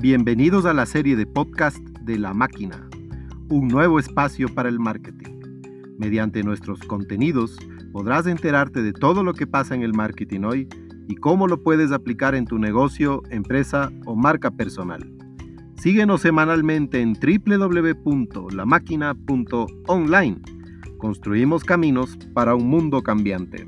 Bienvenidos a la serie de podcast de La Máquina, un nuevo espacio para el marketing. Mediante nuestros contenidos podrás enterarte de todo lo que pasa en el marketing hoy y cómo lo puedes aplicar en tu negocio, empresa o marca personal. Síguenos semanalmente en www.lamáquina.online. Construimos caminos para un mundo cambiante.